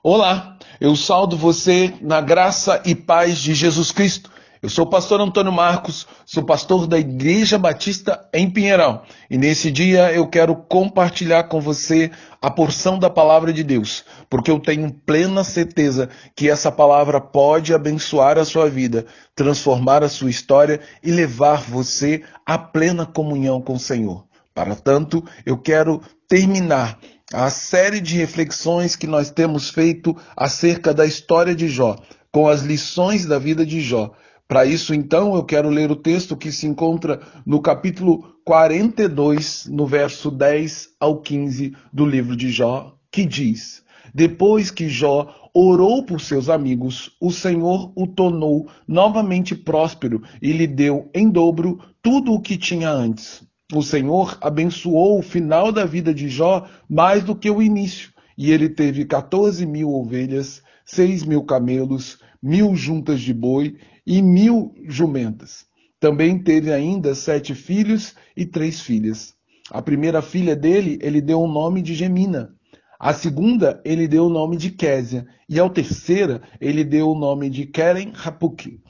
Olá, eu saldo você na graça e paz de Jesus Cristo. Eu sou o pastor Antônio Marcos, sou pastor da Igreja Batista em Pinheirão. E nesse dia eu quero compartilhar com você a porção da palavra de Deus, porque eu tenho plena certeza que essa palavra pode abençoar a sua vida, transformar a sua história e levar você à plena comunhão com o Senhor. Para tanto, eu quero terminar a série de reflexões que nós temos feito acerca da história de Jó, com as lições da vida de Jó. Para isso, então, eu quero ler o texto que se encontra no capítulo 42, no verso 10 ao 15 do livro de Jó, que diz: Depois que Jó orou por seus amigos, o Senhor o tornou novamente próspero e lhe deu em dobro tudo o que tinha antes. O Senhor abençoou o final da vida de Jó mais do que o início, e ele teve 14 mil ovelhas, 6 mil camelos, mil juntas de boi e mil jumentas. Também teve ainda sete filhos e três filhas. A primeira filha dele, ele deu o nome de Gemina. A segunda, ele deu o nome de Késia. E ao terceira, ele deu o nome de Keren Hapuk.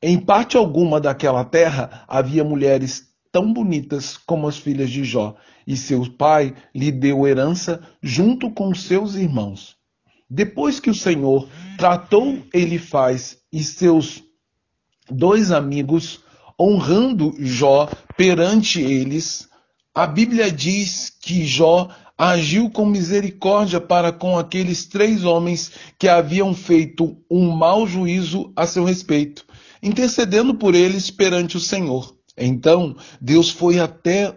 Em parte alguma daquela terra havia mulheres tão bonitas como as filhas de Jó, e seu pai lhe deu herança junto com seus irmãos. Depois que o Senhor tratou Elifaz e seus dois amigos, honrando Jó perante eles, a Bíblia diz que Jó agiu com misericórdia para com aqueles três homens que haviam feito um mau juízo a seu respeito, intercedendo por eles perante o Senhor. Então Deus foi até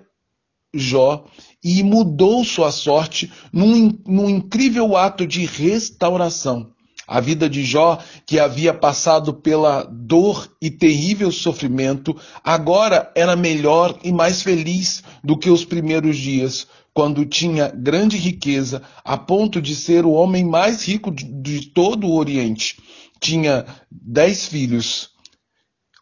Jó e mudou sua sorte num, num incrível ato de restauração. A vida de Jó, que havia passado pela dor e terrível sofrimento, agora era melhor e mais feliz do que os primeiros dias, quando tinha grande riqueza, a ponto de ser o homem mais rico de todo o Oriente. Tinha dez filhos,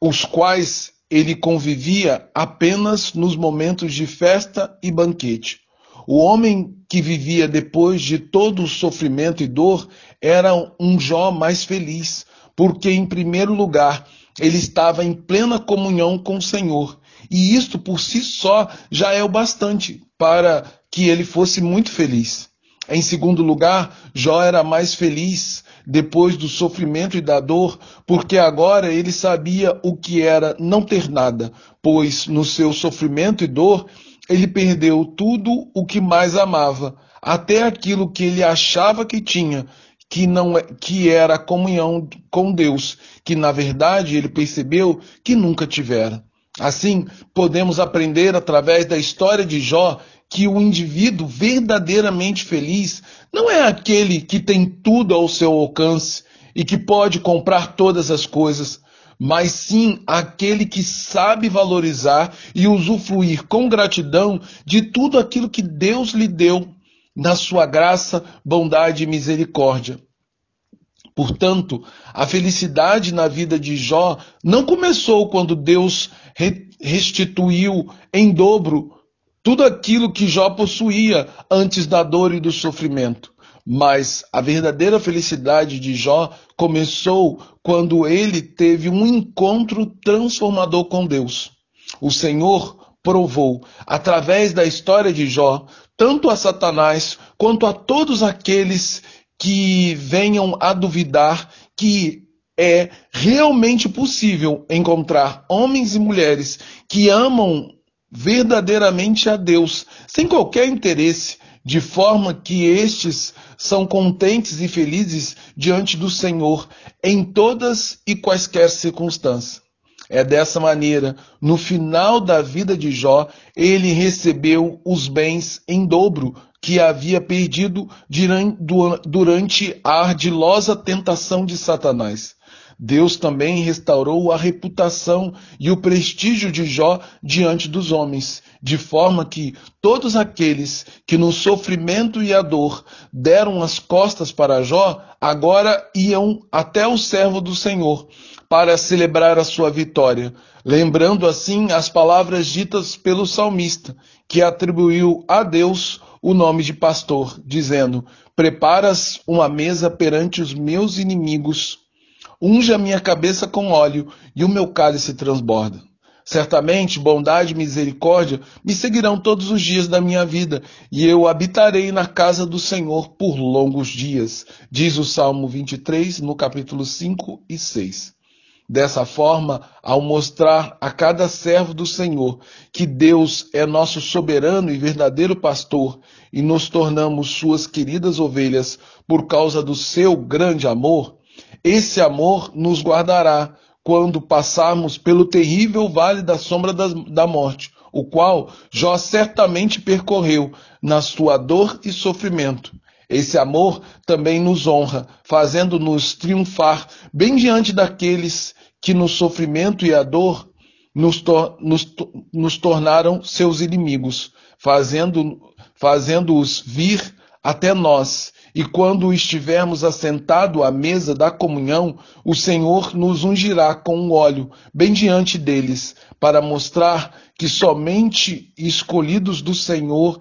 os quais ele convivia apenas nos momentos de festa e banquete. O homem que vivia depois de todo o sofrimento e dor era um Jó mais feliz, porque, em primeiro lugar, ele estava em plena comunhão com o Senhor. E isto por si só já é o bastante para que ele fosse muito feliz. Em segundo lugar, Jó era mais feliz depois do sofrimento e da dor, porque agora ele sabia o que era não ter nada, pois no seu sofrimento e dor ele perdeu tudo o que mais amava, até aquilo que ele achava que tinha, que não é, que era a comunhão com Deus, que na verdade ele percebeu que nunca tivera. Assim, podemos aprender através da história de Jó que o indivíduo verdadeiramente feliz não é aquele que tem tudo ao seu alcance e que pode comprar todas as coisas, mas sim aquele que sabe valorizar e usufruir com gratidão de tudo aquilo que Deus lhe deu na sua graça, bondade e misericórdia. Portanto, a felicidade na vida de Jó não começou quando Deus restituiu em dobro tudo aquilo que Jó possuía antes da dor e do sofrimento. Mas a verdadeira felicidade de Jó começou quando ele teve um encontro transformador com Deus. O Senhor provou, através da história de Jó, tanto a Satanás quanto a todos aqueles que venham a duvidar que é realmente possível encontrar homens e mulheres que amam verdadeiramente a Deus, sem qualquer interesse, de forma que estes são contentes e felizes diante do Senhor em todas e quaisquer circunstâncias. É dessa maneira, no final da vida de Jó, ele recebeu os bens em dobro que havia perdido durante a ardilosa tentação de Satanás. Deus também restaurou a reputação e o prestígio de Jó diante dos homens, de forma que todos aqueles que no sofrimento e a dor deram as costas para Jó, agora iam até o servo do Senhor para celebrar a sua vitória, lembrando assim as palavras ditas pelo salmista, que atribuiu a Deus o nome de pastor, dizendo: Preparas uma mesa perante os meus inimigos, unge a minha cabeça com óleo e o meu cálice transborda. Certamente bondade e misericórdia me seguirão todos os dias da minha vida, e eu habitarei na casa do Senhor por longos dias, diz o Salmo 23, no capítulo 5 e 6. Dessa forma, ao mostrar a cada servo do Senhor que Deus é nosso soberano e verdadeiro pastor e nos tornamos suas queridas ovelhas por causa do seu grande amor, esse amor nos guardará quando passarmos pelo terrível vale da sombra da morte, o qual Jó certamente percorreu na sua dor e sofrimento. Esse amor também nos honra, fazendo-nos triunfar bem diante daqueles que no sofrimento e a dor nos, tor nos, nos tornaram seus inimigos, fazendo-os fazendo vir até nós e quando estivermos assentados à mesa da comunhão, o Senhor nos ungirá com um óleo bem diante deles, para mostrar que somente escolhidos do Senhor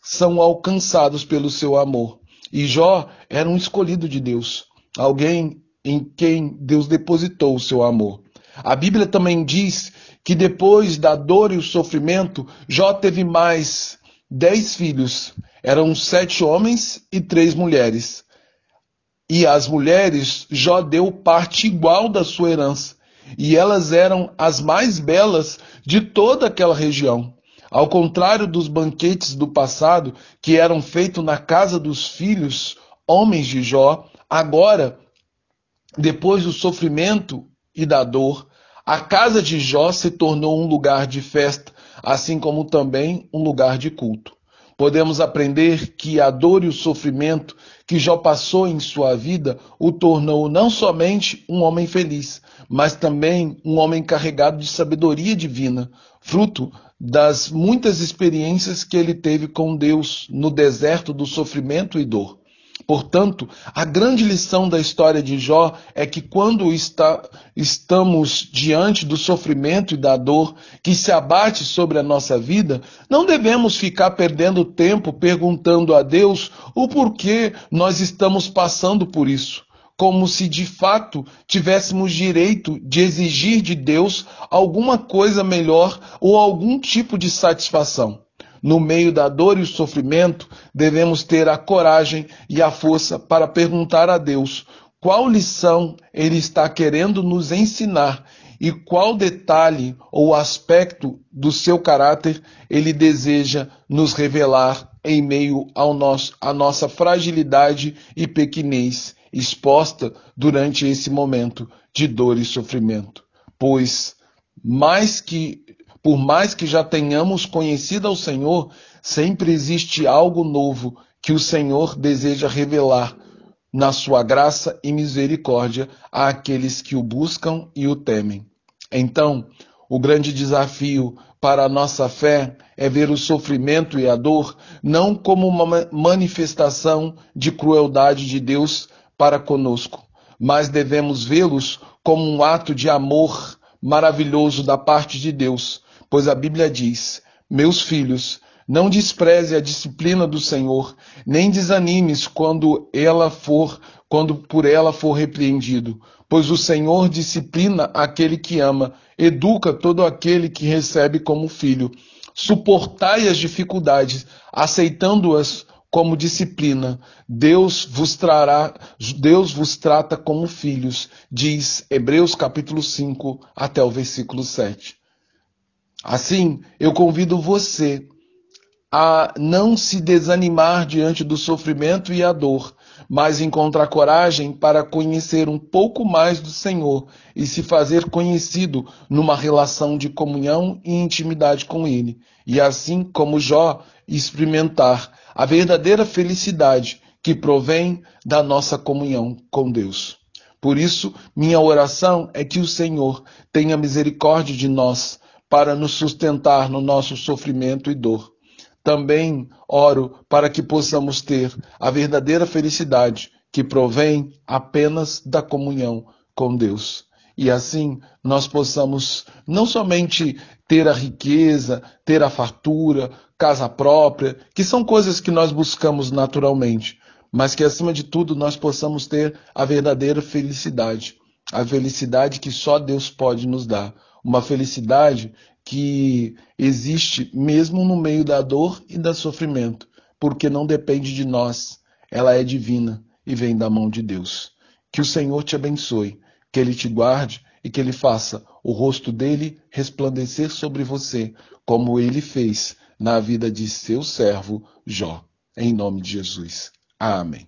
são alcançados pelo seu amor. E Jó era um escolhido de Deus, alguém em quem Deus depositou o seu amor. A Bíblia também diz que depois da dor e o sofrimento, Jó teve mais dez filhos. Eram sete homens e três mulheres. E as mulheres Jó deu parte igual da sua herança, e elas eram as mais belas de toda aquela região. Ao contrário dos banquetes do passado, que eram feitos na casa dos filhos, homens de Jó, agora, depois do sofrimento e da dor, a casa de Jó se tornou um lugar de festa, assim como também um lugar de culto. Podemos aprender que a dor e o sofrimento que Jó passou em sua vida o tornou não somente um homem feliz, mas também um homem carregado de sabedoria divina, fruto das muitas experiências que ele teve com Deus no deserto do sofrimento e dor. Portanto, a grande lição da história de Jó é que quando está, estamos diante do sofrimento e da dor que se abate sobre a nossa vida, não devemos ficar perdendo tempo perguntando a Deus o porquê nós estamos passando por isso, como se de fato tivéssemos direito de exigir de Deus alguma coisa melhor ou algum tipo de satisfação. No meio da dor e o sofrimento, devemos ter a coragem e a força para perguntar a Deus qual lição Ele está querendo nos ensinar e qual detalhe ou aspecto do seu caráter Ele deseja nos revelar em meio ao nosso, à nossa fragilidade e pequenez exposta durante esse momento de dor e sofrimento. Pois, mais que por mais que já tenhamos conhecido ao Senhor, sempre existe algo novo que o Senhor deseja revelar na sua graça e misericórdia àqueles que o buscam e o temem. Então, o grande desafio para a nossa fé é ver o sofrimento e a dor não como uma manifestação de crueldade de Deus para conosco, mas devemos vê-los como um ato de amor maravilhoso da parte de Deus, Pois a Bíblia diz: Meus filhos, não despreze a disciplina do Senhor, nem desanimes quando ela for, quando por ela for repreendido, pois o Senhor disciplina aquele que ama, educa todo aquele que recebe como filho. Suportai as dificuldades, aceitando-as como disciplina. Deus vos trará, Deus vos trata como filhos, diz Hebreus capítulo 5 até o versículo 7. Assim, eu convido você a não se desanimar diante do sofrimento e a dor, mas encontrar coragem para conhecer um pouco mais do Senhor e se fazer conhecido numa relação de comunhão e intimidade com Ele, e assim como Jó, experimentar a verdadeira felicidade que provém da nossa comunhão com Deus. Por isso, minha oração é que o Senhor tenha misericórdia de nós para nos sustentar no nosso sofrimento e dor. Também oro para que possamos ter a verdadeira felicidade que provém apenas da comunhão com Deus. E assim nós possamos não somente ter a riqueza, ter a fartura, casa própria, que são coisas que nós buscamos naturalmente, mas que acima de tudo nós possamos ter a verdadeira felicidade, a felicidade que só Deus pode nos dar, uma felicidade que existe mesmo no meio da dor e do sofrimento, porque não depende de nós, ela é divina e vem da mão de Deus. Que o Senhor te abençoe, que Ele te guarde e que Ele faça o rosto dele resplandecer sobre você, como Ele fez na vida de seu servo Jó. Em nome de Jesus. Amém.